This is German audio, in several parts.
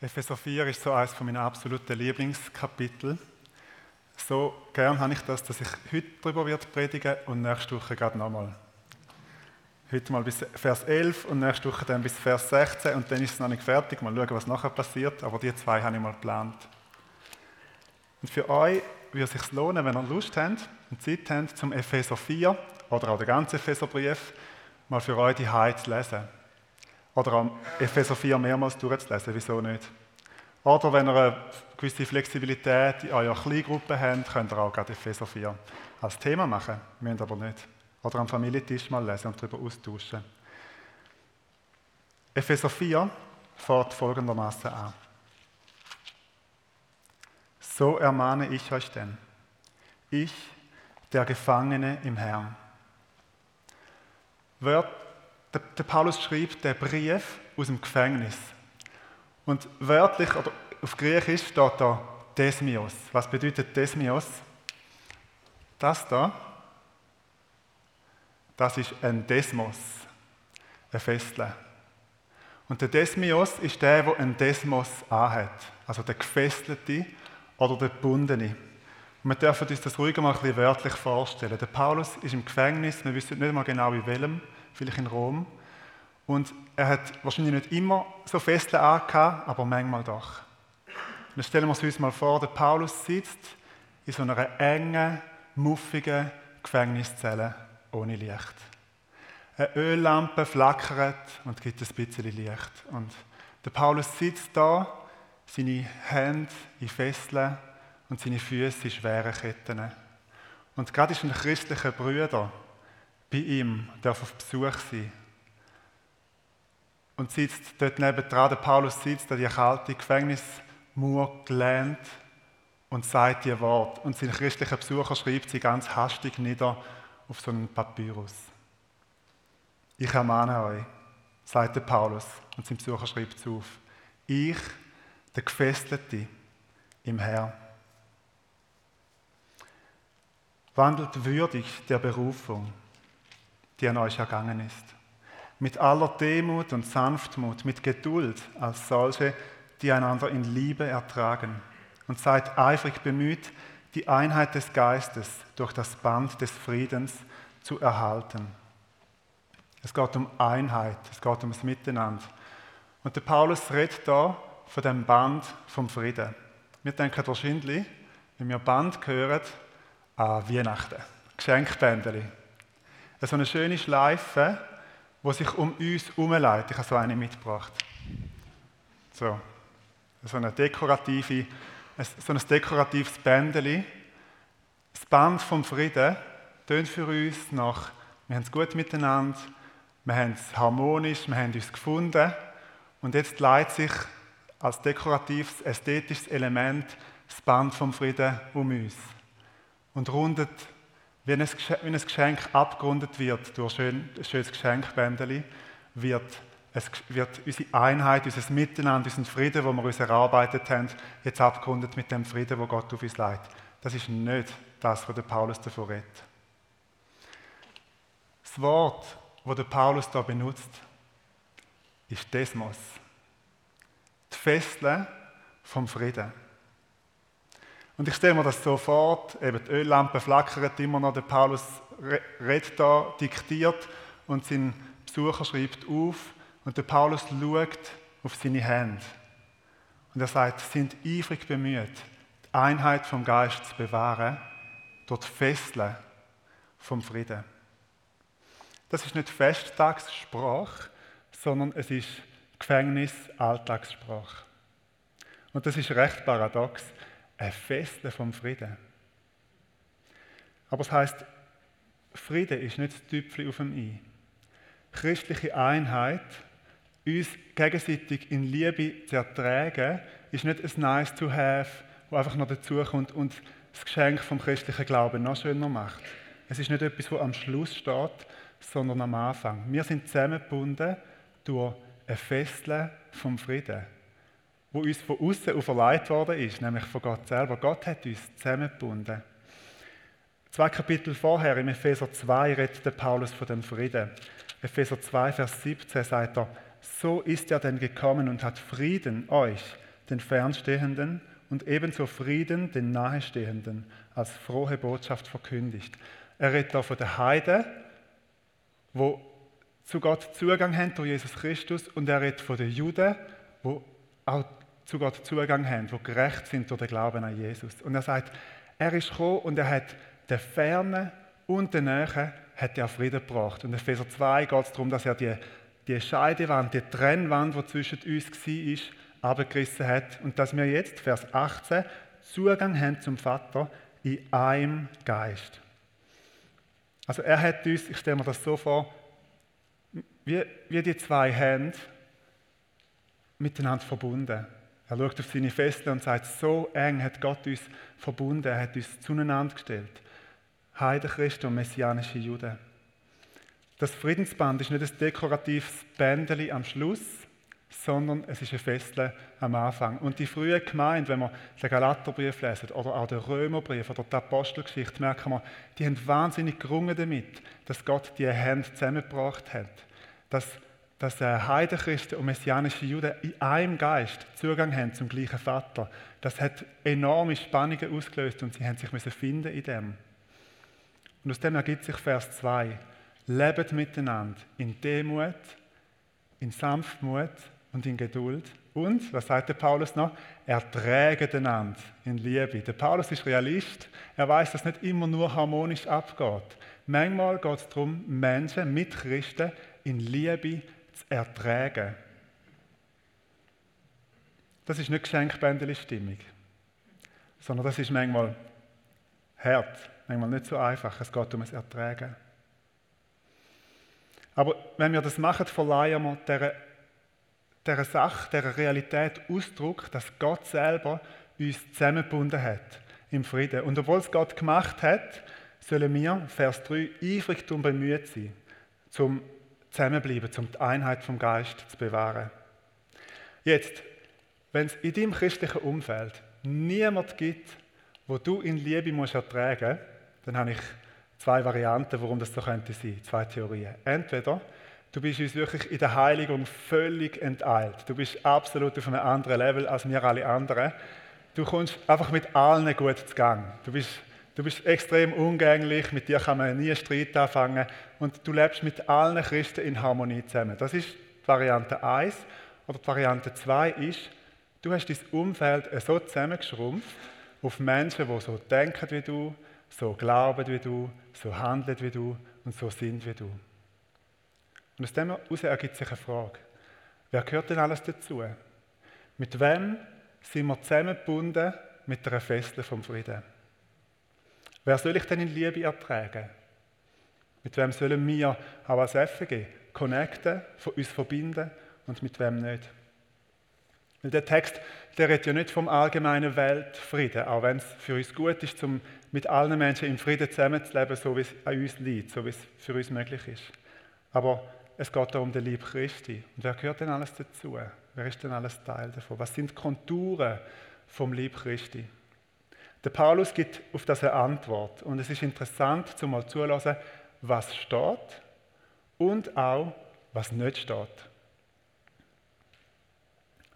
Epheser 4 ist so eines meiner absoluten Lieblingskapitel. So gern habe ich das, dass ich heute darüber wird predigen und nächste Woche gerade nochmal. Heute mal bis Vers 11 und nächste Woche dann bis Vers 16 und dann ist es noch nicht fertig. Mal schauen, was nachher passiert, aber die zwei habe ich mal geplant. Und für euch würde es sich lohnen, wenn ihr Lust habt und Zeit habt, zum Epheser 4 oder auch den ganzen Epheserbrief mal für euch die zu lesen. Oder am Epheser 4 mehrmals durchzulesen, wieso nicht? Oder wenn ihr eine gewisse Flexibilität in eurer Kleingruppe habt, könnt ihr auch gerade Epheser 4 als Thema machen, müsst aber nicht. Oder am Familientisch mal lesen und darüber austauschen. Epheser 4 fährt folgendermaßen an. So ermahne ich euch denn, ich, der Gefangene im Herrn. Wird der, der Paulus schreibt den Brief aus dem Gefängnis. Und wörtlich, oder auf Griechisch steht da Desmios. Was bedeutet Desmios? Das da, das ist ein Desmos, ein Festle. Und der Desmios ist der, der ein Desmos anhat. Also der Gefesselte oder der Gebundene. Und wir dürfen uns das ruhig mal ein bisschen wörtlich vorstellen. Der Paulus ist im Gefängnis, wir wissen nicht mal genau in welchem vielleicht in Rom. Und er hat wahrscheinlich nicht immer so Festle angehabt, aber manchmal doch. Und stellen wir uns mal vor, der Paulus sitzt in so einer engen, muffigen Gefängniszelle ohne Licht. Eine Öllampe flackert und gibt ein bisschen Licht. Und der Paulus sitzt da, seine Hände in Fesseln und seine Füße in schweren Ketten. Und gerade ist ein christlicher Bruder bei ihm, darf auf Besuch sein. Und sitzt dort nebendran, der Paulus sitzt an die kalte Gefängnismauer gelehnt und sagt ihr Wort. Und sein christlicher Besucher schreibt sie ganz hastig nieder auf so einen Papyrus. Ich ermahne euch, sagt der Paulus, und sein Besucher schreibt es auf. Ich, der Gefesselte im Herrn. Wandelt würdig der Berufung die an euch ergangen ist. Mit aller Demut und Sanftmut, mit Geduld als solche, die einander in Liebe ertragen. Und seid eifrig bemüht, die Einheit des Geistes durch das Band des Friedens zu erhalten. Es geht um Einheit, es geht ums Miteinander. Und der Paulus redet da von dem Band vom Frieden. Wir denken wahrscheinlich, wenn wir Band hören, an Weihnachten. Geschenkbändeli so eine schöne Schleife, die sich um uns herumleitet. Ich habe so eine mitgebracht. So, so, eine dekorative, so ein dekoratives Bändeli. Das Band vom Frieden tönt für uns nach, wir haben es gut miteinander, wir haben es harmonisch, wir haben uns gefunden und jetzt leitet sich als dekoratives, ästhetisches Element das Band vom Frieden um uns und rundet wenn ein Geschenk abgerundet wird durch ein schönes Geschenkbändeli, wird, es, wird unsere Einheit, unser Miteinander, unseren Frieden, den wir uns erarbeitet haben, jetzt abgerundet mit dem Frieden, wo Gott auf uns leitet. Das ist nicht das, was der Paulus davon redet. Das Wort, das der Paulus da benutzt, ist Desmos. Die Festle vom Frieden. Und ich stelle mir das so vor, eben die Öllampe flackert immer noch, der Paulus redet da, diktiert und sein Besucher schreibt auf und der Paulus schaut auf seine Hände. Und er sagt, sind eifrig bemüht, die Einheit vom Geist zu bewahren, dort Fesseln vom Frieden. Das ist nicht Festtagssprache, sondern es ist Gefängnis-Alltagssprache. Und das ist recht paradox ein Festle vom Frieden. Aber es heißt, Frieden ist nicht das Tüpfchen auf dem I. Christliche Einheit, uns gegenseitig in Liebe zu ertragen, ist nicht ein Nice to have, wo einfach noch dazukommt und das Geschenk vom christlichen Glauben noch schöner macht. Es ist nicht etwas, das am Schluss steht, sondern am Anfang. Wir sind zusammengebunden durch ein Festle vom Frieden wo uns von außen auferlegt worden ist, nämlich von Gott selber. Gott hat uns zusammengebunden. Zwei Kapitel vorher, im Epheser 2, redet Paulus von dem Frieden. Epheser 2, Vers 17 sagt er, so ist er denn gekommen und hat Frieden euch den Fernstehenden und ebenso Frieden den Nahestehenden als frohe Botschaft verkündigt. Er redet da von den Heiden, wo zu Gott Zugang haben durch Jesus Christus und er redet von den Juden, wo auch zu Gott Zugang haben, wo gerecht sind durch den Glauben an Jesus. Und er sagt, er ist gekommen und er hat den Fernen und den Nähen hat er Frieden gebracht. Und in Epheser 2 geht es darum, dass er die, die Scheidewand, die Trennwand, die zwischen uns war, abgerissen hat. Und dass wir jetzt, Vers 18, Zugang haben zum Vater in einem Geist. Also er hat uns, ich stelle mir das so vor, wie, wie die zwei Hände miteinander verbunden. Er schaut auf seine Fesseln und sagt, so eng hat Gott uns verbunden, er hat uns zueinander gestellt. Heidenchristen und messianische Juden. Das Friedensband ist nicht ein dekoratives Bändeli am Schluss, sondern es ist ein Festle am Anfang. Und die frühe Gemeinde, wenn wir den Galaterbrief lesen oder auch den Römerbrief oder die Apostelgeschichte, merken wir, die haben wahnsinnig gerungen damit, dass Gott die Hände zusammengebracht hat. Dass, dass Heidenchristen und messianische Juden in einem Geist Zugang haben zum gleichen Vater. Das hat enorme Spannungen ausgelöst und sie haben sich müssen finden in dem. Und aus dem ergibt sich Vers 2. Lebt miteinander in Demut, in Sanftmut und in Geduld. Und, was sagt der Paulus noch? Erträge einander in Liebe. Der Paulus ist Realist. Er weiß, dass nicht immer nur harmonisch abgeht. Manchmal geht es darum, Menschen mit Christen in Liebe zu ertragen. Das ist nicht Geschenkbändeli-Stimmung, sondern das ist manchmal hart, manchmal nicht so einfach. Es geht um das Ertragen. Aber wenn wir das machen, verleihen wir dieser dieser Sache, dieser Realität Ausdruck, dass Gott selber uns zusammengebunden hat im Frieden. Und obwohl es Gott gemacht hat, sollen wir, Vers 3, eifrig darum bemüht sein, zum Zusammenbleiben, um die Einheit vom Geist zu bewahren. Jetzt, wenn es in deinem christlichen Umfeld niemand gibt, wo du in Liebe musst ertragen musst, dann habe ich zwei Varianten, warum das so könnte sein, zwei Theorien. Entweder Du bist uns wirklich in der Heiligung völlig enteilt. Du bist absolut auf einem anderen Level als wir alle anderen. Du kommst einfach mit allen gut zu Gang. Du bist, du bist extrem umgänglich, mit dir kann man nie Streit anfangen und du lebst mit allen Christen in Harmonie zusammen. Das ist die Variante 1. Oder die Variante 2 ist, du hast dein Umfeld so zusammengeschrumpft auf Menschen, die so denken wie du, so glauben wie du, so handeln wie du und so sind wie du. Und aus dem heraus ergibt sich eine Frage. Wer gehört denn alles dazu? Mit wem sind wir zusammengebunden mit einer Festle vom Frieden? Wer soll ich denn in Liebe ertragen? Mit wem sollen wir auch als FG connecten, uns verbinden und mit wem nicht? Weil der Text, der redet ja nicht vom allgemeinen Weltfrieden, auch wenn es für uns gut ist, um mit allen Menschen in Frieden zusammenzuleben, so wie es an uns liegt, so wie es für uns möglich ist. Aber es geht darum den Lieb Christi. Und wer gehört denn alles dazu? Wer ist denn alles Teil davon? Was sind die Konturen vom Lieb Christi? Der Paulus gibt auf das eine Antwort. Und es ist interessant, zu mal zulassen, was steht und auch, was nicht steht.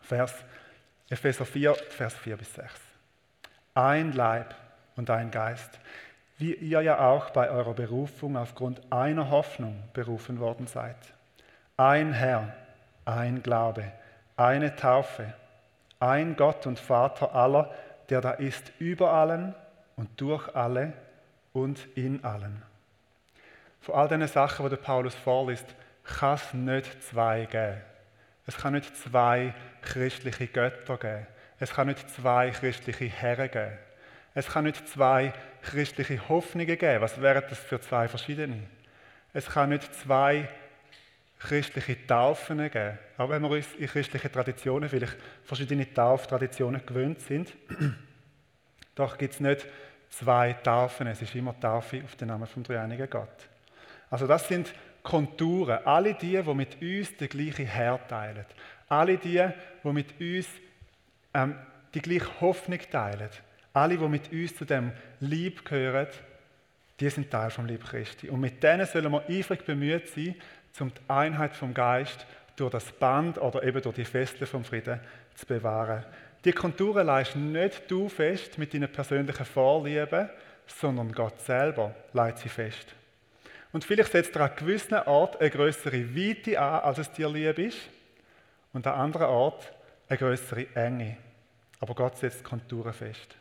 Vers Epheser 4, Vers 4 bis 6. Ein Leib und ein Geist, wie ihr ja auch bei eurer Berufung aufgrund einer Hoffnung berufen worden seid. Ein Herr, ein Glaube, eine Taufe, ein Gott und Vater aller, der da ist über allen und durch alle und in allen. Von all diesen Sachen, die Paulus vorliest, kann es nicht zwei geben. Es kann nicht zwei christliche Götter geben. Es kann nicht zwei christliche Herren geben. Es kann nicht zwei christliche Hoffnungen geben. Was wären das für zwei verschiedene? Es kann nicht zwei christliche Taufen geben. Auch wenn wir uns in christlichen Traditionen vielleicht verschiedene Tauftraditionen gewöhnt sind, doch gibt es nicht zwei Taufen. Es ist immer Taufe auf den Namen vom dreieinigen Gott. Also das sind Konturen. Alle die, die mit uns den gleichen Herr teilen. Alle die, die mit uns ähm, die gleiche Hoffnung teilen. Alle, die mit uns zu dem Lieb gehören, die sind Teil vom Lieb Christi. Und mit denen sollen wir eifrig bemüht sein, um die Einheit vom Geist durch das Band oder eben durch die Festle vom Frieden zu bewahren. Die Konturen leist nicht du fest mit deinen persönlichen Vorlieben, sondern Gott selber leitet sie fest. Und vielleicht setzt er an gewissen Ort eine größere Weite an, als es dir lieb ist, und an anderen Ort eine größere Enge. Aber Gott setzt Konturen fest.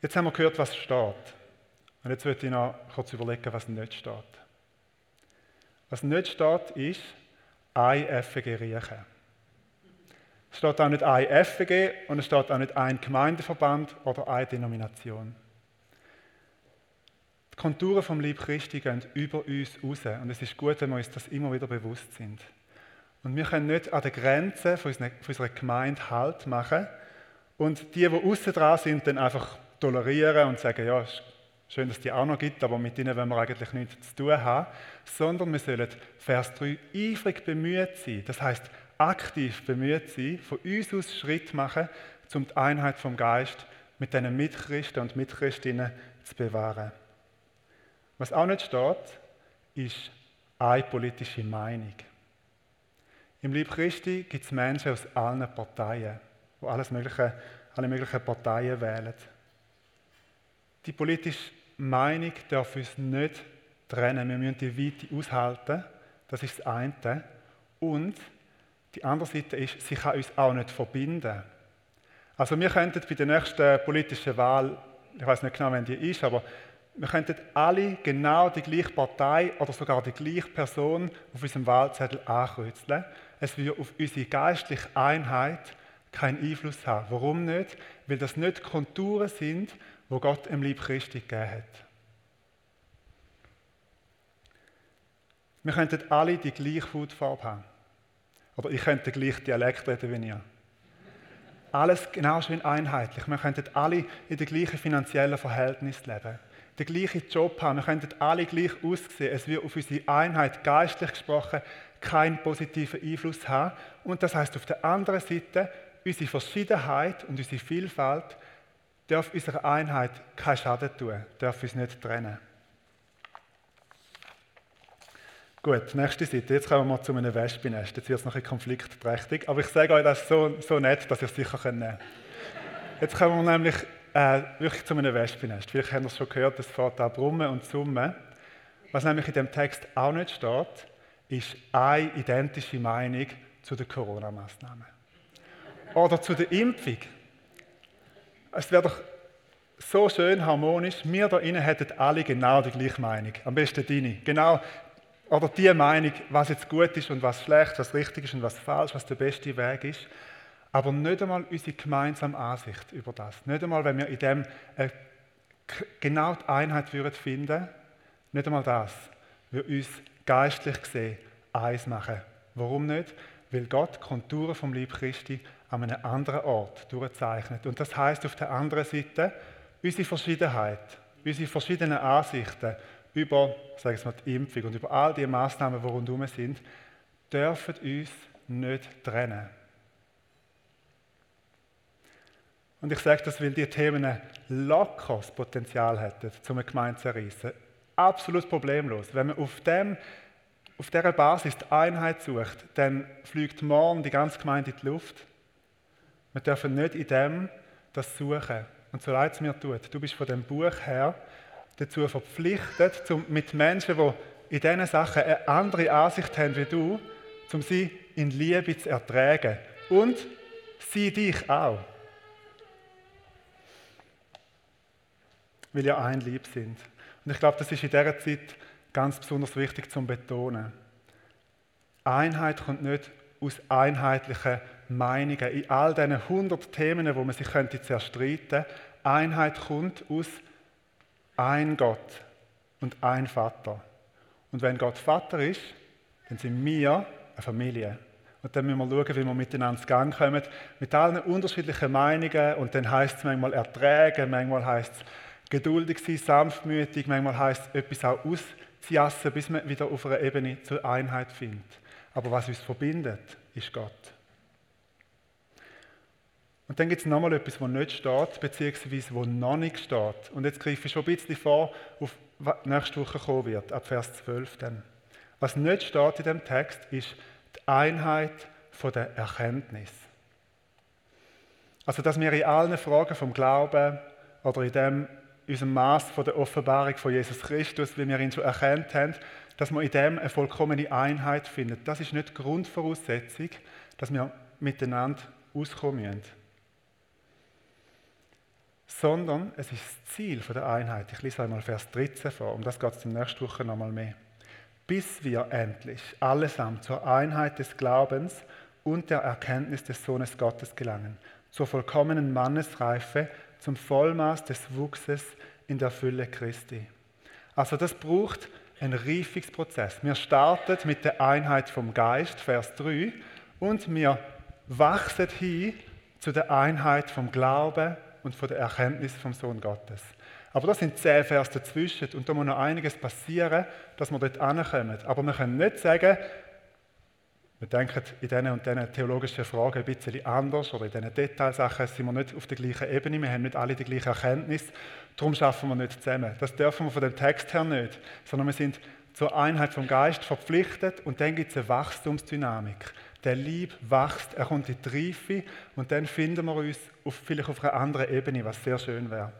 Jetzt haben wir gehört, was steht. Und jetzt möchte ich noch kurz überlegen, was nicht steht. Was nicht steht, ist ein FG riechen. Es steht auch nicht ein FG und es steht auch nicht ein Gemeindeverband oder eine Denomination. Die Konturen vom Lieb Christi gehen über uns raus und es ist gut, wenn wir uns das immer wieder bewusst sind. Und wir können nicht an den Grenzen von unserer Gemeinde Halt machen und die, die außen dran sind, dann einfach tolerieren und sagen, ja, ist schön, dass es die auch noch gibt, aber mit ihnen wollen wir eigentlich nichts zu tun haben, sondern wir sollen Vers 3 eifrig bemüht sein. Das heißt aktiv bemüht sein, von uns aus Schritt machen, um die Einheit vom Geist mit diesen Mitchristen und Mitchristinnen zu bewahren. Was auch nicht steht, ist eine politische Meinung. Im Lieb Christi gibt es Menschen aus allen Parteien, die alles mögliche, alle möglichen Parteien wählen. Die politische Meinung darf uns nicht trennen. Wir müssen die Weite aushalten. Das ist das eine. Und die andere Seite ist, sie kann uns auch nicht verbinden. Also wir könnten bei der nächsten politischen Wahl, ich weiß nicht genau, wann die ist, aber wir könnten alle genau die gleiche Partei oder sogar die gleiche Person auf unserem Wahlzettel ankreuzeln. Es wird auf unsere geistliche Einheit keinen Einfluss haben. Warum nicht? Weil das nicht Konturen sind, wo Gott im Lieb Christi gegeben hat. Wir könnten alle die gleiche Hautfarbe haben. Oder ich könnte den gleichen Dialekt reden wie ihr. Alles genau schön einheitlich. Wir könnten alle in den gleichen finanziellen Verhältnissen leben. Den gleichen Job haben. Wir könnten alle gleich aussehen. Es wird auf unsere Einheit geistlich gesprochen keinen positiven Einfluss haben. Und das heißt auf der anderen Seite, unsere Verschiedenheit und unsere Vielfalt darf unserer Einheit keinen Schaden tun, darf uns nicht trennen. Gut, nächste Seite. Jetzt kommen wir zu einem Wespennest. Jetzt wird es noch ein konfliktträchtig, aber ich sage euch das so, so nett, dass ihr es sicher nehmen könnt. Jetzt kommen wir nämlich äh, wirklich zu einem Wespennest. Vielleicht habt ihr es schon gehört, es fährt da brummen und summen. Was nämlich in dem Text auch nicht steht, ist eine identische Meinung zu den Corona-Maßnahmen. Oder zu der Impfung. Es wäre doch so schön harmonisch. Wir da innen hätten alle genau die gleiche Meinung. Am besten deine. Genau, oder die Meinung, was jetzt gut ist und was schlecht, was richtig ist und was falsch, was der beste Weg ist. Aber nicht einmal unsere gemeinsame Ansicht über das. Nicht einmal, wenn wir in dem äh, genau die Einheit würden finden, nicht einmal das würde uns geistlich gesehen eins machen. Warum nicht? Weil Gott Konturen vom Lieb Christi an einem anderen Ort durchzeichnet. Und das heißt auf der anderen Seite, unsere Verschiedenheit, unsere verschiedenen Ansichten über, sage ich mal, die Impfung und über all die Maßnahmen, die rundherum sind, dürfen uns nicht trennen. Und ich sage das, weil die Themen locker das Potenzial hätten, zum eine Gemeinde zu reissen. Absolut problemlos. Wenn man auf, dem, auf dieser Basis die Einheit sucht, dann fliegt morgen die ganze Gemeinde in die Luft wir dürfen nicht in dem das suchen. Und so leid es mir tut, du bist von dem Buch her dazu verpflichtet, um mit Menschen, die in diesen Sachen eine andere Ansicht haben wie du, um sie in Liebe zu ertragen. Und sie dich auch. Weil ja ein Lieb sind. Und ich glaube, das ist in dieser Zeit ganz besonders wichtig zum Betonen. Einheit kommt nicht aus einheitlichen Meinungen. In all diesen 100 Themen, wo man sich könnte zerstreiten Einheit kommt aus ein Gott und ein Vater. Und wenn Gott Vater ist, dann sind wir eine Familie. Und dann müssen wir schauen, wie wir miteinander zu Gang kommen, mit allen unterschiedlichen Meinungen. Und dann heißt es manchmal ertragen, manchmal heißt es geduldig sein, sanftmütig, manchmal heißt es etwas auch ausziassen, bis man wieder auf einer Ebene zur Einheit findet. Aber was uns verbindet, ist Gott. Und dann gibt es nochmal etwas, was nicht steht, beziehungsweise was noch nicht steht. Und jetzt greife ich schon ein bisschen vor, auf was nächste Woche kommen wird, ab Vers 12 dann. Was nicht steht in dem Text, ist die Einheit von der Erkenntnis. Also, dass wir in allen Fragen vom Glauben oder in dem, unserem Maß von der Offenbarung von Jesus Christus, wie wir ihn schon erkannt haben, dass wir in dem eine vollkommene Einheit finden. Das ist nicht die Grundvoraussetzung, dass wir miteinander auskommen müssen. Sondern es ist das Ziel der Einheit. Ich lese einmal Vers 13 vor, um das geht es in der nächsten Woche nochmal mehr. Bis wir endlich allesamt zur Einheit des Glaubens und der Erkenntnis des Sohnes Gottes gelangen zur vollkommenen Mannesreife, zum Vollmaß des Wuchses in der Fülle Christi. Also das braucht einen Reifungsprozess. Wir starten mit der Einheit vom Geist, Vers 3, und wir wachsen hin zu der Einheit vom Glauben und von der Erkenntnis vom Sohn Gottes. Aber das sind zehn Vers dazwischen und da muss noch einiges passieren, dass wir dort ankommen. Aber wir können nicht sagen, wir denken in diesen und diesen theologischen Fragen ein bisschen anders oder in diesen Detailsachen sind wir nicht auf der gleichen Ebene, wir haben nicht alle die gleiche Erkenntnis, darum schaffen wir nicht zusammen. Das dürfen wir von dem Text her nicht, sondern wir sind zur Einheit vom Geist verpflichtet und dann gibt es eine Wachstumsdynamik. Der Lieb wächst, er kommt in die Reife und dann finden wir uns auf, vielleicht auf einer anderen Ebene, was sehr schön wäre.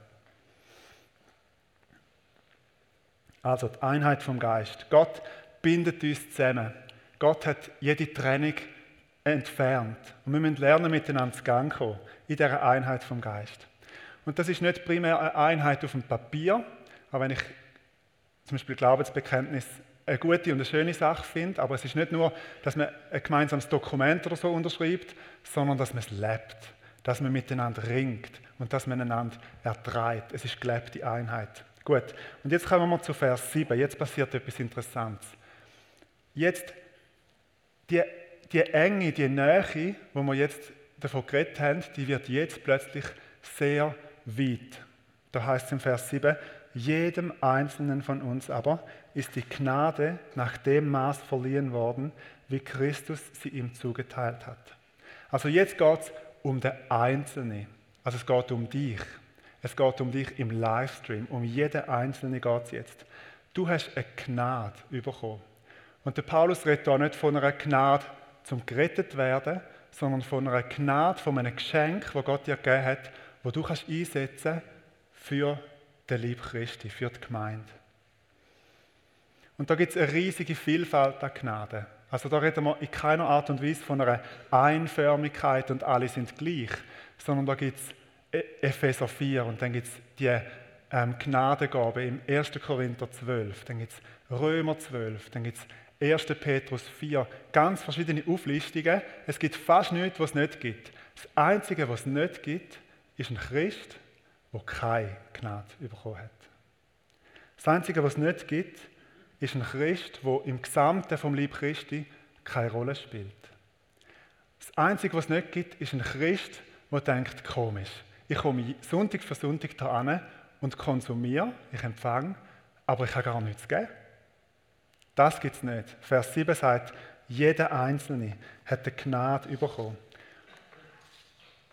Also die Einheit vom Geist. Gott bindet uns zusammen. Gott hat jede Trennung entfernt. Und wir müssen lernen, miteinander zu Gang kommen, in dieser Einheit vom Geist. Und das ist nicht primär eine Einheit auf dem Papier, aber wenn ich zum Beispiel Glaubensbekenntnis eine gute und eine schöne Sache finde, aber es ist nicht nur, dass man ein gemeinsames Dokument oder so unterschreibt, sondern dass man es lebt, dass man miteinander ringt und dass man einander erträgt. Es ist gelebte Einheit. Gut, und jetzt kommen wir zu Vers 7. Jetzt passiert etwas Interessantes. Jetzt die, die Enge, die Nähe, wo wir jetzt davon geredet haben, die wird jetzt plötzlich sehr weit. Da heißt es im Vers 7, jedem Einzelnen von uns aber ist die Gnade nach dem Maß verliehen worden, wie Christus sie ihm zugeteilt hat. Also jetzt geht es um den Einzelnen. Also es geht um dich. Es geht um dich im Livestream. Um jeden Einzelnen geht es jetzt. Du hast eine Gnade bekommen. Und der Paulus redet da nicht von einer Gnade zum gerettet werden, sondern von einer Gnade, von einem Geschenk, das Gott dir gegeben hat, wo du kannst einsetzen für den Lieb Christi, für die Gemeinde. Und da gibt es eine riesige Vielfalt an Gnade. Also da reden wir in keiner Art und Weise von einer Einförmigkeit und alle sind gleich, sondern da gibt es Epheser 4 und dann gibt es die ähm, Gnadengabe im 1. Korinther 12, dann gibt es Römer 12, dann gibt es 1. Petrus 4, ganz verschiedene Auflistungen. Es gibt fast nichts, was es nicht gibt. Das Einzige, was es nicht gibt, ist ein Christ, der keine Gnade bekommen hat. Das Einzige, was es nicht gibt, ist ein Christ, der im Gesamten vom Lieb Christi keine Rolle spielt. Das Einzige, was es nicht gibt, ist ein Christ, der denkt, komisch. Ich komme Sonntag für Sonntag an und konsumiere, ich empfange, aber ich habe gar nichts gegeben. Das gibt es nicht. Vers 7 sagt, jeder Einzelne hat eine Gnade bekommen.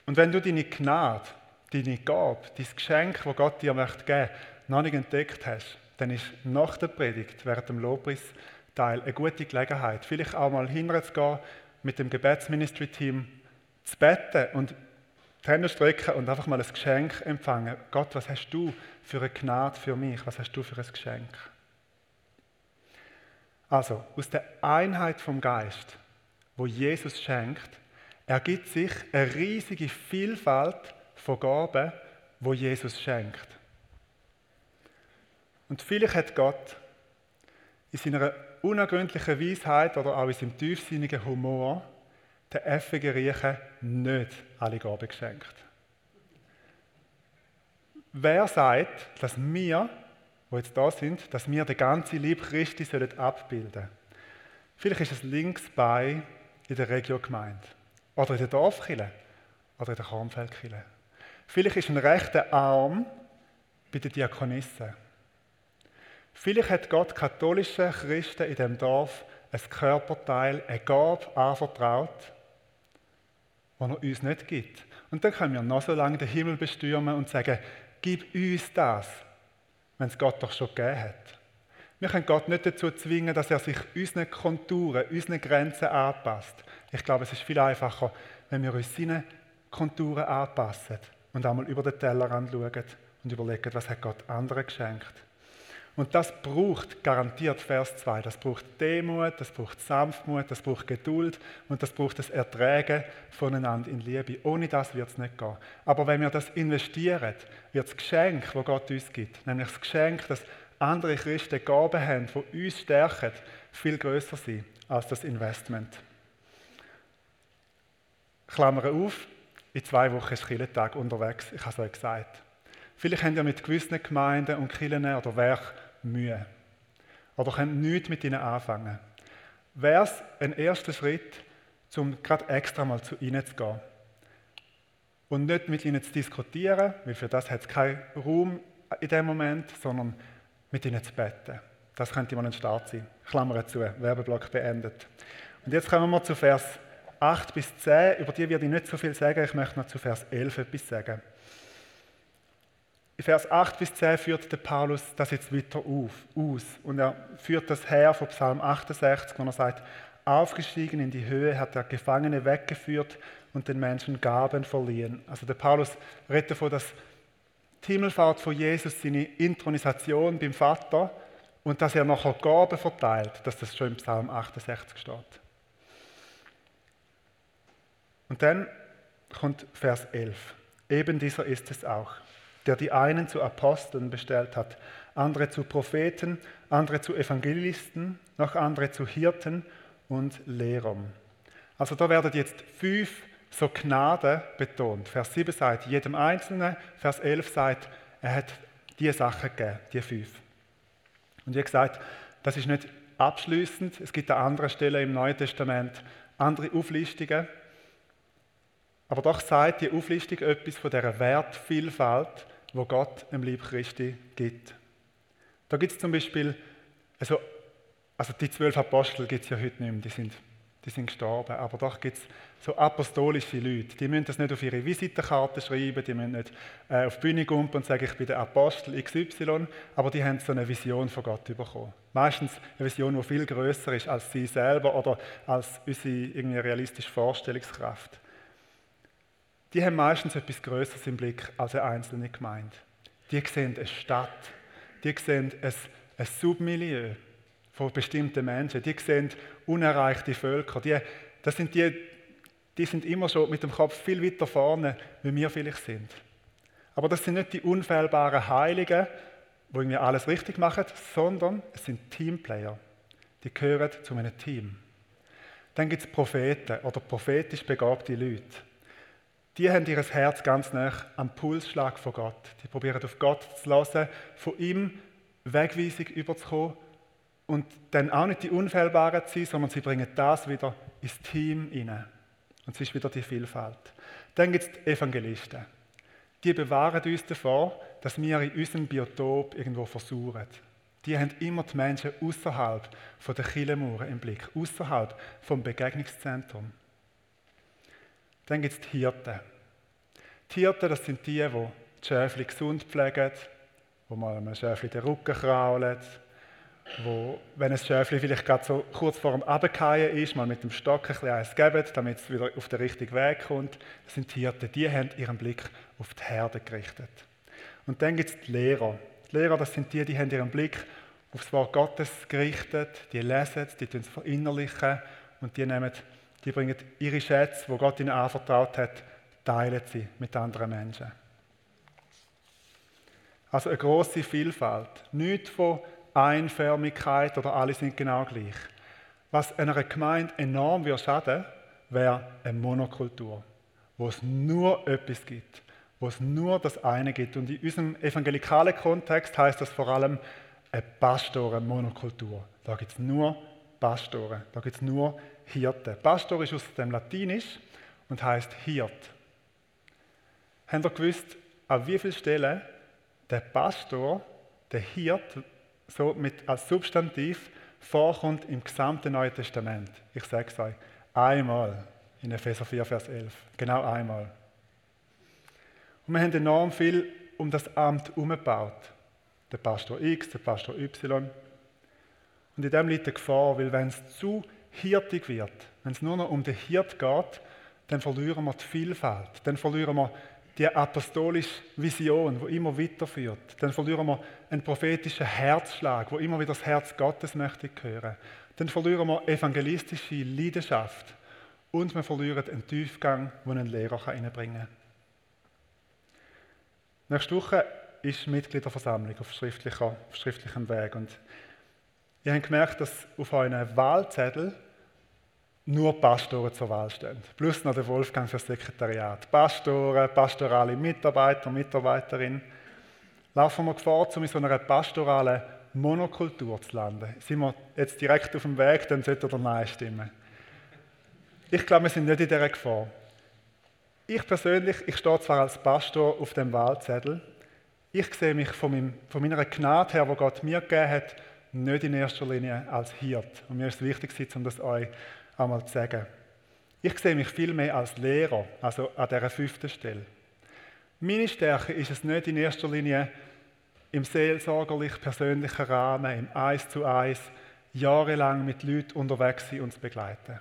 Und wenn du deine Gnade, deine Gabe, dein Geschenk, das Gott dir möchte geben, noch nicht entdeckt hast, dann ist nach der Predigt, während dem Lobpreisteil, eine gute Gelegenheit, vielleicht auch mal hinzugehen, mit dem Gebetsministry-Team zu beten und die Hände strecken und einfach mal ein Geschenk empfangen. Gott, was hast du für eine Gnade für mich? Was hast du für ein Geschenk? Also aus der Einheit vom Geist, wo Jesus schenkt, ergibt sich eine riesige Vielfalt von Gaben, wo Jesus schenkt. Und vielleicht hat Gott in seiner unergründlichen Weisheit oder auch in seinem tiefsinnigen Humor den effigen Riechen nicht alle Gaben geschenkt. Wer sagt, dass wir die jetzt da sind, dass wir den ganzen Lieb Christi sollen abbilden sollen. Vielleicht ist es links bei in der Regiogemeinde oder in der Dorfkille oder in der Kornfeldkille. Vielleicht ist ein rechter Arm bei den Diakonissen. Vielleicht hat Gott katholischen Christen in dem Dorf ein Körperteil, eine Gabe anvertraut, die er uns nicht gibt. Und dann können wir noch so lange den Himmel bestürmen und sagen, gib uns das, wenn es Gott doch schon gegeben hat. Wir können Gott nicht dazu zwingen, dass er sich unseren Konturen, unseren Grenzen anpasst. Ich glaube, es ist viel einfacher, wenn wir uns seinen Konturen anpassen und einmal über den Tellerrand schauen und überlegen, was hat Gott anderen geschenkt. Und das braucht garantiert Vers 2. Das braucht Demut, das braucht Sanftmut, das braucht Geduld und das braucht das Erträgen voneinander in Liebe. Ohne das wird es nicht gehen. Aber wenn wir das investieren, wird das Geschenk, das Gott uns gibt, nämlich das Geschenk, dass andere Christen Gaben haben, die uns stärken, viel größer sein als das Investment. Klammer auf, in zwei Wochen ist Kirchentag unterwegs, ich habe es euch gesagt. Vielleicht habt ihr mit gewissen Gemeinden und Kirchen oder Werken Mühe. Oder könnt nichts mit ihnen anfangen. Wäre es ein erster Schritt, um gerade extra mal zu ihnen zu gehen. Und nicht mit ihnen zu diskutieren, weil für das hat es keinen Raum in dem Moment, sondern mit ihnen zu beten. Das könnte mal ein Start sein. Klammer zu, Werbeblock beendet. Und jetzt kommen wir zu Vers 8 bis 10. Über die werde ich nicht so viel sagen, ich möchte noch zu Vers 11 etwas sagen. In Vers 8 bis 10 führt der Paulus das jetzt weiter auf, aus. Und er führt das her von Psalm 68, wo er sagt, aufgestiegen in die Höhe hat er Gefangene weggeführt und den Menschen Gaben verliehen. Also der Paulus redet davon, dass die Himmelfahrt von Jesus seine Intronisation beim Vater und dass er nachher Gaben verteilt, dass das schon im Psalm 68 steht. Und dann kommt Vers 11. Eben dieser ist es auch der die einen zu Aposteln bestellt hat, andere zu Propheten, andere zu Evangelisten, noch andere zu Hirten und Lehrern. Also da werden jetzt fünf so Gnade betont. Vers 7 sagt jedem Einzelnen, Vers 11 sagt, er hat die Sachen gegeben, die fünf. Und wie gesagt, das ist nicht abschließend. Es gibt an anderen Stellen im Neuen Testament andere Auflistungen. Aber doch sagt die Auflistung etwas von dieser Wertvielfalt, wo Gott im Lieb Christi gibt. Da gibt es zum Beispiel, also, also die zwölf Apostel gibt es ja heute nicht mehr, die sind, die sind gestorben, aber doch gibt es so apostolische Leute, die müssen das nicht auf ihre Visitenkarte schreiben, die müssen nicht äh, auf die Bühne kommen und sagen, ich bin der Apostel XY, aber die haben so eine Vision von Gott bekommen. Meistens eine Vision, die viel größer ist als sie selber oder als unsere irgendwie realistische Vorstellungskraft die haben meistens etwas Größeres im Blick als eine einzelne Gemeinde. Die sehen eine Stadt, die sehen ein, ein Submilieu von bestimmten Menschen, die sehen unerreichte Völker. Die, das sind die, die sind immer schon mit dem Kopf viel weiter vorne, wie wir vielleicht sind. Aber das sind nicht die unfehlbaren Heiligen, die irgendwie alles richtig machen, sondern es sind Teamplayer. Die gehören zu einem Team. Dann gibt es Propheten oder prophetisch begabte Leute die haben ihr Herz ganz nah am Pulsschlag von Gott. Die probieren auf Gott zu lassen, von ihm Wegweisung überzukommen und dann auch nicht die Unfehlbaren zu sein, sondern sie bringen das wieder ins Team hinein. Und es ist wieder die Vielfalt. Dann gibt es die Evangelisten. Die bewahren uns davor, dass wir in unserem Biotop irgendwo versuchen. Die haben immer die Menschen außerhalb der Killemauern im Blick, außerhalb vom Begegnungszentrum. Dann gibt es die Hirten. Die Hirten, das sind die, die die Schäfchen gesund pflegen, wo mal einem Schäfchen den Rücken kraulen, wo, wenn ein Schäfchen vielleicht gerade so kurz vor dem Abfallen ist, mal mit dem Stock ein bisschen eins geben, damit es wieder auf den richtigen Weg kommt. Das sind die Hirten, die haben ihren Blick auf die Herde gerichtet. Und dann gibt es die Lehrer. Die Lehrer, das sind die, die haben ihren Blick auf das Wort Gottes gerichtet, die lesen es, die verinnerlichen und die nehmen die bringen ihre Schätze, wo Gott ihnen anvertraut hat, teilen sie mit anderen Menschen. Also eine große Vielfalt. Nicht von Einförmigkeit oder alle sind genau gleich. Was einer Gemeinde enorm würde schaden, wäre eine Monokultur, wo es nur etwas gibt, wo es nur das eine gibt. Und in unserem evangelikalen Kontext heißt das vor allem eine Pastoren-Monokultur. Da gibt es nur Pastoren, da gibt es nur Hirte. Pastor ist aus dem Latinisch und heißt Hirt. Habt ihr gewusst, an wie vielen Stellen der Pastor, der Hirt, so mit als Substantiv vorkommt im gesamten Neuen Testament? Ich sage es euch, einmal in Epheser 4, Vers 11. Genau einmal. Und wir haben enorm viel um das Amt herumgebaut. Der Pastor X, der Pastor Y. Und in dem liegt die Gefahr, weil wenn es zu hirtig wird, wenn es nur noch um den Hirt geht, dann verlieren wir die Vielfalt, dann verlieren wir die apostolische Vision, wo immer weiterführt. Dann verlieren wir einen prophetischen Herzschlag, wo immer wieder das Herz Gottes möchte hören. Dann verlieren wir evangelistische Leidenschaft und wir verlieren einen Tiefgang, den ein Lehrer reinbringen kann. Nächste Woche ist Mitgliederversammlung auf, schriftlicher, auf schriftlichem Weg und ihr habt gemerkt, dass auf euren Wahlzettel nur Pastoren zur Wahl stehen. Plus noch der Wolfgang für das Sekretariat. Pastoren, pastorale Mitarbeiter, Mitarbeiterin. Laufen wir Gefahr, um in so einer pastoralen Monokultur zu landen? Sind wir jetzt direkt auf dem Weg, dann sollte oder Nein stimmen. Ich glaube, wir sind nicht in dieser Gefahr. Ich persönlich, ich stehe zwar als Pastor auf dem Wahlzettel, ich sehe mich von, meinem, von meiner Gnade her, die Gott mir gegeben hat, nicht in erster Linie als Hirt. Und mir ist es wichtig, um das euch einmal zu sagen. Ich sehe mich viel mehr als Lehrer, also an dieser fünften Stelle. Meine Stärke ist es nicht in erster Linie im seelsorgerlich persönlichen Rahmen, im Eis zu Eis, jahrelang mit Leuten unterwegs sein und zu begleiten.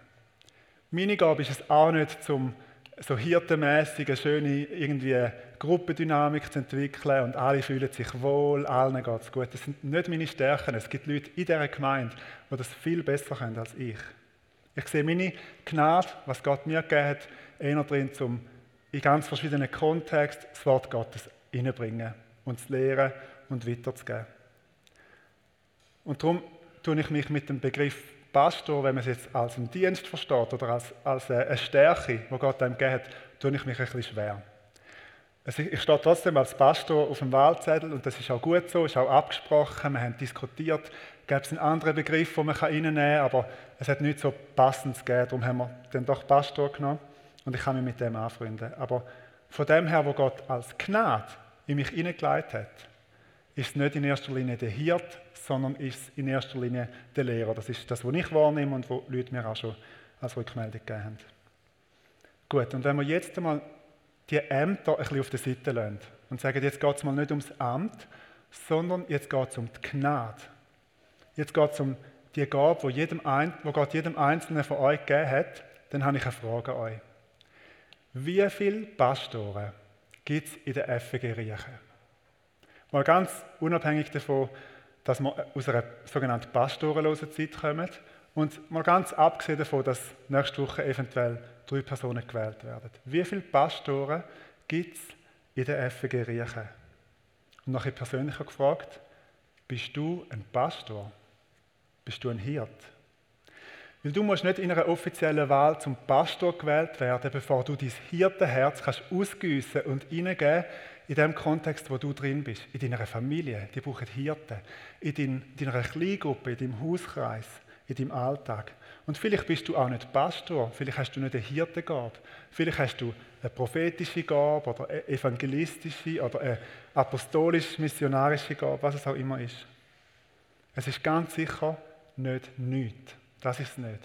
Meine Gabe ist es auch nicht, zum so hirtenmässig eine schöne irgendwie Gruppendynamik zu entwickeln und alle fühlen sich wohl, allen geht es gut. Das sind nicht meine Stärken. Es gibt Leute in dieser Gemeinde, die das viel besser können als ich. Ich sehe meine Gnade, was Gott mir gegeben hat, eher drin, um in ganz verschiedenen Kontexten das Wort Gottes hineinbringen und zu lehren und weiterzugeben. Und darum tue ich mich mit dem Begriff Pastor, wenn man es jetzt als einen Dienst versteht oder als, als eine Stärke, die Gott einem gegeben hat, tue ich mich ein bisschen schwer. Also ich stehe trotzdem als Pastor auf dem Wahlzettel und das ist auch gut so, ist auch abgesprochen, wir haben diskutiert, gäbe es einen anderen Begriff, den man reinnehmen kann, aber es hat nicht so passend gegeben, darum haben wir dann doch Pastor genommen und ich kann mich mit dem anfreunden. Aber von dem her, wo Gott als Gnade in mich hineingeleitet hat, ist es nicht in erster Linie der Hirt, sondern ist in erster Linie der Lehrer. Das ist das, was ich wahrnehme und was Leute mir auch schon als Rückmeldung gegeben haben. Gut, und wenn wir jetzt einmal die Ämter ein bisschen auf der Seite lassen und sagen, jetzt geht es mal nicht ums Amt, sondern jetzt geht es um die Gnade. Jetzt geht es um die Gabe, wo, jedem wo Gott jedem Einzelnen von euch gegeben hat, dann habe ich eine Frage an euch. Wie viele Pastoren gibt es in der FG Riechen? Mal ganz unabhängig davon, dass wir aus einer sogenannten pastorenlosen Zeit kommen und mal ganz abgesehen davon, dass nächste Woche eventuell drei Personen gewählt werden. Wie viele Pastoren gibt es in der FG Riechen? Und nachher persönlicher gefragt, bist du ein Pastor? Bist du ein Hirt? Weil du musst nicht in einer offiziellen Wahl zum Pastor gewählt werden, bevor du dein Hirtenherz kannst ausgüssen und hineingeben in dem Kontext, wo du drin bist, in deiner Familie, die brauchen Hirten, in deiner Kleingruppe, in deinem Hauskreis, in deinem Alltag. Und vielleicht bist du auch nicht Pastor, vielleicht hast du nicht eine Hirtengabe, vielleicht hast du eine prophetische Gabe oder eine evangelistische oder eine apostolisch-missionarische Gabe, was es auch immer ist. Es ist ganz sicher nicht nichts. Das ist es nicht.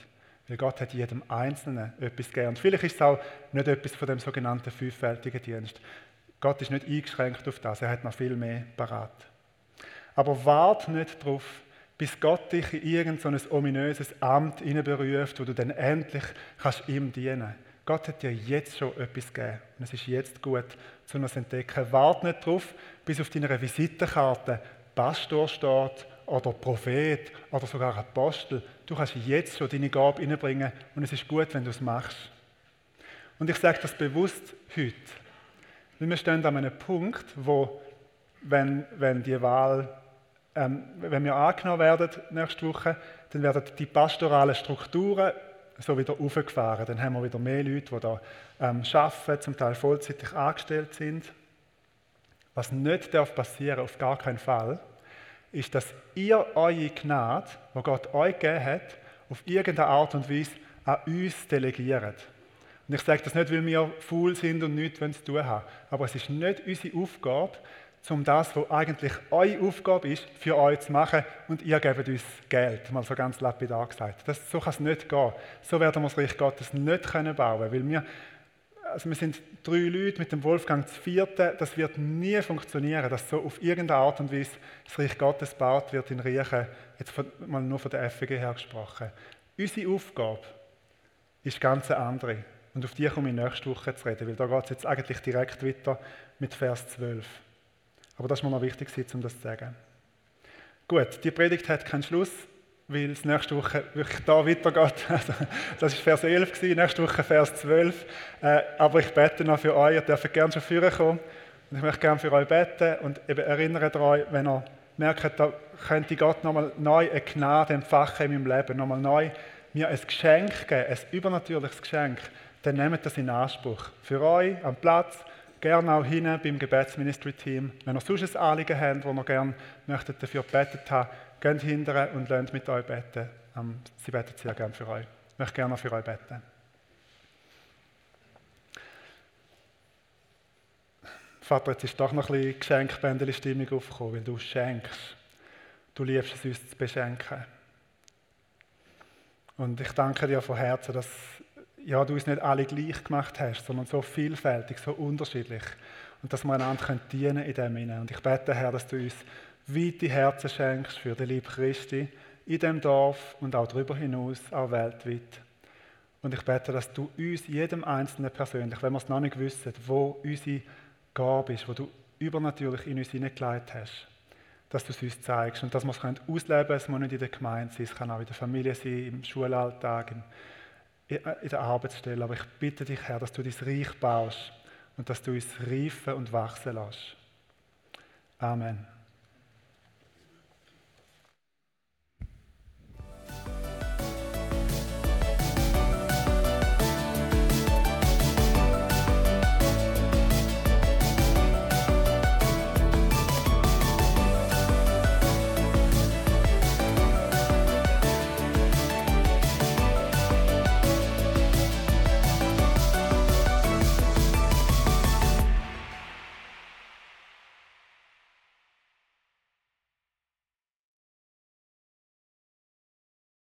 Weil Gott hat jedem Einzelnen etwas gegeben. Und vielleicht ist es auch nicht etwas von dem sogenannten fünffältigen Dienst. Gott ist nicht eingeschränkt auf das, er hat noch viel mehr parat. Aber wart nicht darauf, bis Gott dich in irgendein ominöses Amt beruft, wo du dann endlich kannst ihm dienen kannst. Gott hat dir jetzt schon etwas gegeben. Und es ist jetzt gut, zu zu entdecken. Wart nicht darauf, bis auf deiner Visitenkarte Pastor steht oder Prophet oder sogar Apostel. Du kannst jetzt schon deine Gabe inbringen und es ist gut, wenn du es machst. Und ich sage das bewusst heute, weil wir stehen an einem Punkt, wo, wenn, wenn die Wahl, ähm, wenn wir angenommen werden nächste Woche, dann werden die pastoralen Strukturen so wieder aufgefahren. Dann haben wir wieder mehr Leute, die da ähm, arbeiten, zum Teil vollzeitig angestellt sind. Was nicht darf passieren, auf gar keinen Fall, ist, dass ihr eure Gnade, die Gott euch gegeben hat, auf irgendeine Art und Weise an uns delegiert. Und ich sage das nicht, weil wir faul sind und nichts zu tun haben. Aber es ist nicht unsere Aufgabe, um das, was eigentlich eure Aufgabe ist, für euch zu machen und ihr gebt uns Geld. Mal so ganz lapidar gesagt. Das, so kann es nicht gehen. So werden wir das Reich Gottes nicht können bauen weil wir also wir sind drei Leute mit dem Wolfgang zu vierten. Das wird nie funktionieren, dass so auf irgendeine Art und Weise das Reich Gottes baut wird in Riechen. Jetzt mal nur von der FG her gesprochen. Unsere Aufgabe ist ganz eine andere. Und auf die komme ich nächste Woche zu reden, weil da geht es jetzt eigentlich direkt weiter mit Vers 12. Aber das ist mir noch wichtig, um das zu sagen. Gut, die Predigt hat keinen Schluss, weil es nächste Woche wirklich da weitergeht. Also, das war Vers 11, gewesen, nächste Woche Vers 12. Äh, aber ich bete noch für euch, ihr dürft gerne schon führen kommen. Und ich möchte gerne für euch beten und eben erinnere euch, wenn ihr merkt, da könnte Gott nochmal neu eine Gnade empfachen in meinem Leben, nochmal neu mir ein Geschenk geben, ein übernatürliches Geschenk, dann nehmt das in Anspruch. Für euch am Platz, gerne auch hinten beim Gebetsministry-Team. Wenn ihr sonst ein Anliegen habt, wo ihr gerne möchtet dafür gebetet haben, geht hinterher und lernt mit euch beten. Ähm, sie beten sehr gerne für euch. Ich möchte gerne für euch beten. Vater, jetzt ist doch noch ein bisschen Geschenkbändeli-Stimmung aufgekommen, weil du schenkst. Du liebst es, uns zu beschenken. Und ich danke dir von Herzen, dass ja, du uns nicht alle gleich gemacht hast, sondern so vielfältig, so unterschiedlich. Und dass wir einander dienen in dem hinein. Und ich bete, Herr, dass du uns weite Herzen schenkst für den Lieb Christi in dem Dorf und auch darüber hinaus, auch weltweit. Und ich bete, dass du uns, jedem Einzelnen persönlich, wenn wir es noch nicht wissen, wo unsere Gabe ist, wo du übernatürlich in uns hineingelegt hast, dass du es uns zeigst und dass wir es ausleben können. Es muss nicht in der Gemeinde sein, es kann auch in der Familie sein, im Schulalltag, in der Arbeitsstelle. Aber ich bitte dich, Herr, dass du dein Reich baust und dass du uns reifen und wachsen lässt. Amen.